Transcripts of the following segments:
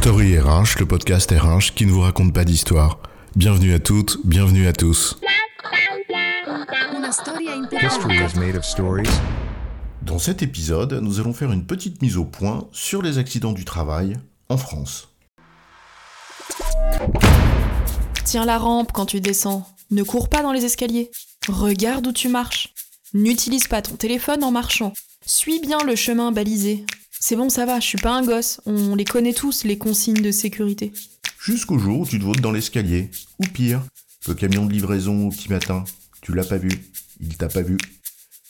Story RH, le podcast RH qui ne vous raconte pas d'histoire. Bienvenue à toutes, bienvenue à tous. Dans cet épisode, nous allons faire une petite mise au point sur les accidents du travail en France. Tiens la rampe quand tu descends. Ne cours pas dans les escaliers. Regarde où tu marches. N'utilise pas ton téléphone en marchant. Suis bien le chemin balisé. C'est bon, ça va, je suis pas un gosse. On les connaît tous, les consignes de sécurité. Jusqu'au jour où tu te votes dans l'escalier. Ou pire, le camion de livraison au petit matin. Tu l'as pas vu. Il t'a pas vu.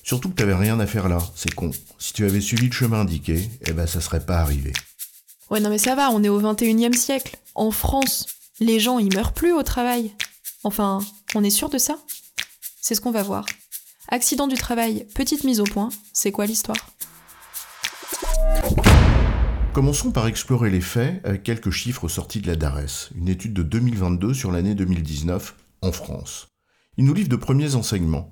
Surtout que t'avais rien à faire là, c'est con. Si tu avais suivi le chemin indiqué, eh ben ça serait pas arrivé. Ouais, non mais ça va, on est au 21 e siècle. En France, les gens ils meurent plus au travail. Enfin, on est sûr de ça? C'est ce qu'on va voir. Accident du travail, petite mise au point, c'est quoi l'histoire? Commençons par explorer les faits avec quelques chiffres sortis de la DARES, une étude de 2022 sur l'année 2019 en France. Il nous livre de premiers enseignements.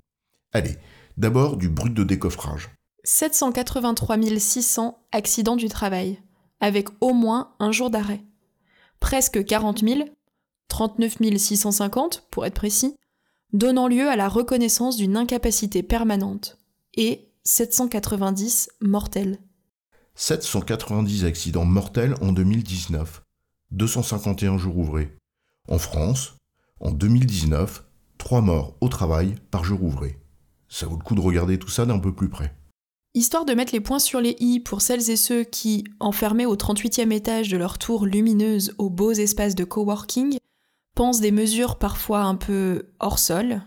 Allez, d'abord du brut de décoffrage. 783 600 accidents du travail, avec au moins un jour d'arrêt. Presque 40 000, 39 650 pour être précis, donnant lieu à la reconnaissance d'une incapacité permanente, et 790 mortels. 790 accidents mortels en 2019, 251 jours ouvrés. En France, en 2019, 3 morts au travail par jour ouvré. Ça vaut le coup de regarder tout ça d'un peu plus près. Histoire de mettre les points sur les i pour celles et ceux qui, enfermés au 38e étage de leur tour lumineuse aux beaux espaces de coworking, pensent des mesures parfois un peu hors sol.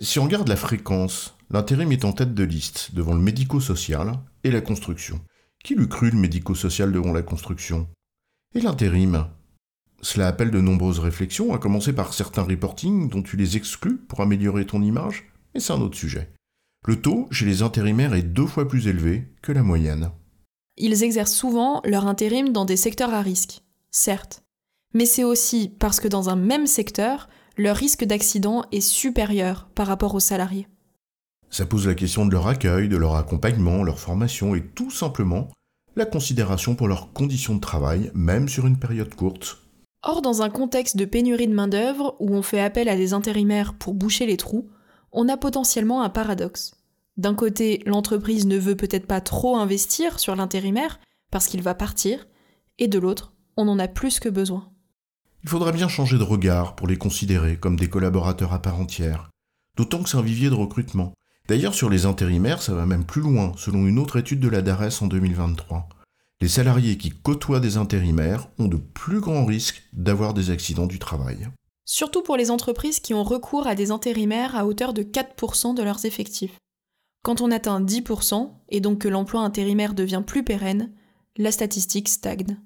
Si on regarde la fréquence, l'intérim est en tête de liste devant le médico-social et la construction. Qui l'eût cru le médico-social devant la construction? Et l'intérim? Cela appelle de nombreuses réflexions, à commencer par certains reportings dont tu les exclus pour améliorer ton image, mais c'est un autre sujet. Le taux chez les intérimaires est deux fois plus élevé que la moyenne. Ils exercent souvent leur intérim dans des secteurs à risque, certes, mais c'est aussi parce que dans un même secteur, leur risque d'accident est supérieur par rapport aux salariés. Ça pose la question de leur accueil, de leur accompagnement, leur formation et tout simplement la considération pour leurs conditions de travail, même sur une période courte. Or, dans un contexte de pénurie de main-d'œuvre où on fait appel à des intérimaires pour boucher les trous, on a potentiellement un paradoxe. D'un côté, l'entreprise ne veut peut-être pas trop investir sur l'intérimaire parce qu'il va partir, et de l'autre, on en a plus que besoin. Il faudra bien changer de regard pour les considérer comme des collaborateurs à part entière, d'autant que c'est un vivier de recrutement. D'ailleurs, sur les intérimaires, ça va même plus loin, selon une autre étude de la DARES en 2023. Les salariés qui côtoient des intérimaires ont de plus grands risques d'avoir des accidents du travail. Surtout pour les entreprises qui ont recours à des intérimaires à hauteur de 4% de leurs effectifs. Quand on atteint 10%, et donc que l'emploi intérimaire devient plus pérenne, la statistique stagne.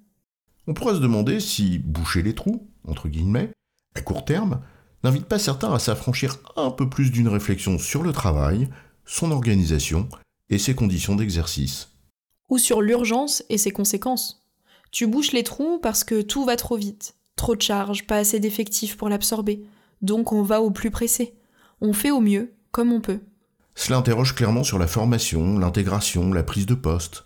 On pourrait se demander si boucher les trous, entre guillemets, à court terme, n'invite pas certains à s'affranchir un peu plus d'une réflexion sur le travail, son organisation et ses conditions d'exercice. Ou sur l'urgence et ses conséquences. Tu bouches les trous parce que tout va trop vite. Trop de charges, pas assez d'effectifs pour l'absorber. Donc on va au plus pressé. On fait au mieux, comme on peut. Cela interroge clairement sur la formation, l'intégration, la prise de poste.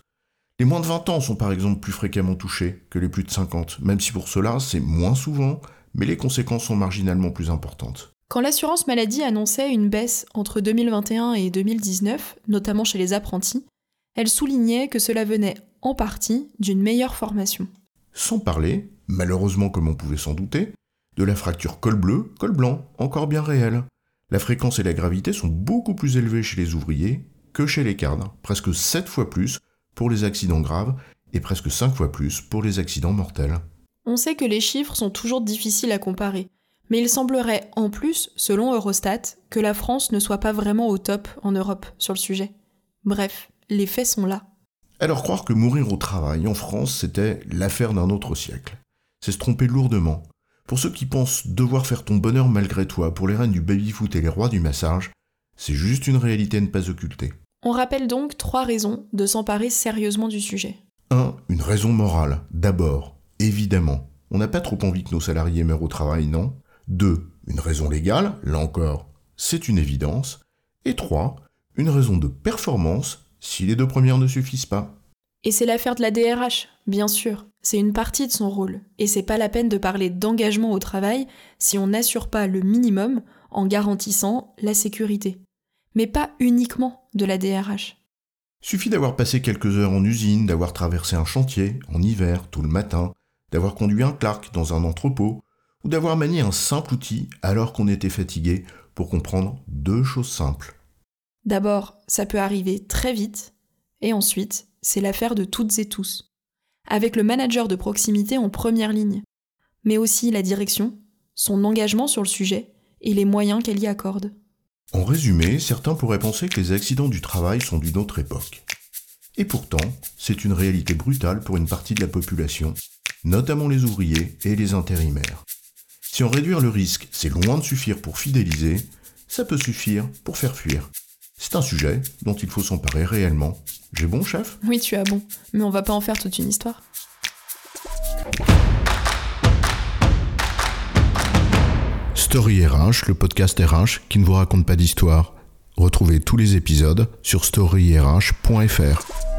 Les moins de 20 ans sont par exemple plus fréquemment touchés que les plus de 50, même si pour cela c'est moins souvent, mais les conséquences sont marginalement plus importantes. Quand l'assurance maladie annonçait une baisse entre 2021 et 2019, notamment chez les apprentis, elle soulignait que cela venait en partie d'une meilleure formation. Sans parler, malheureusement comme on pouvait s'en douter, de la fracture col bleu, col blanc, encore bien réelle. La fréquence et la gravité sont beaucoup plus élevées chez les ouvriers que chez les cadres, presque 7 fois plus pour les accidents graves et presque 5 fois plus pour les accidents mortels. On sait que les chiffres sont toujours difficiles à comparer, mais il semblerait en plus, selon Eurostat, que la France ne soit pas vraiment au top en Europe sur le sujet. Bref, les faits sont là. Alors croire que mourir au travail en France, c'était l'affaire d'un autre siècle, c'est se tromper lourdement. Pour ceux qui pensent devoir faire ton bonheur malgré toi pour les reines du baby-foot et les rois du massage, c'est juste une réalité à ne pas occulter. On rappelle donc trois raisons de s'emparer sérieusement du sujet. 1. Une raison morale. D'abord, évidemment, on n'a pas trop envie que nos salariés meurent au travail, non? 2. Une raison légale. Là encore, c'est une évidence. Et 3. Une raison de performance si les deux premières ne suffisent pas. Et c'est l'affaire de la DRH, bien sûr, c'est une partie de son rôle, et c'est pas la peine de parler d'engagement au travail si on n'assure pas le minimum en garantissant la sécurité. Mais pas uniquement de la DRH. Suffit d'avoir passé quelques heures en usine, d'avoir traversé un chantier, en hiver, tout le matin, d'avoir conduit un Clark dans un entrepôt, ou d'avoir manié un simple outil alors qu'on était fatigué pour comprendre deux choses simples. D'abord, ça peut arriver très vite, et ensuite, c'est l'affaire de toutes et tous. Avec le manager de proximité en première ligne, mais aussi la direction, son engagement sur le sujet et les moyens qu'elle y accorde. En résumé, certains pourraient penser que les accidents du travail sont d'une autre époque. Et pourtant, c'est une réalité brutale pour une partie de la population, notamment les ouvriers et les intérimaires. Si en réduire le risque, c'est loin de suffire pour fidéliser, ça peut suffire pour faire fuir. C'est un sujet dont il faut s'emparer réellement. J'ai bon, chef? Oui, tu as bon, mais on va pas en faire toute une histoire. Story RH, le podcast RH qui ne vous raconte pas d'histoire. Retrouvez tous les épisodes sur storyrh.fr.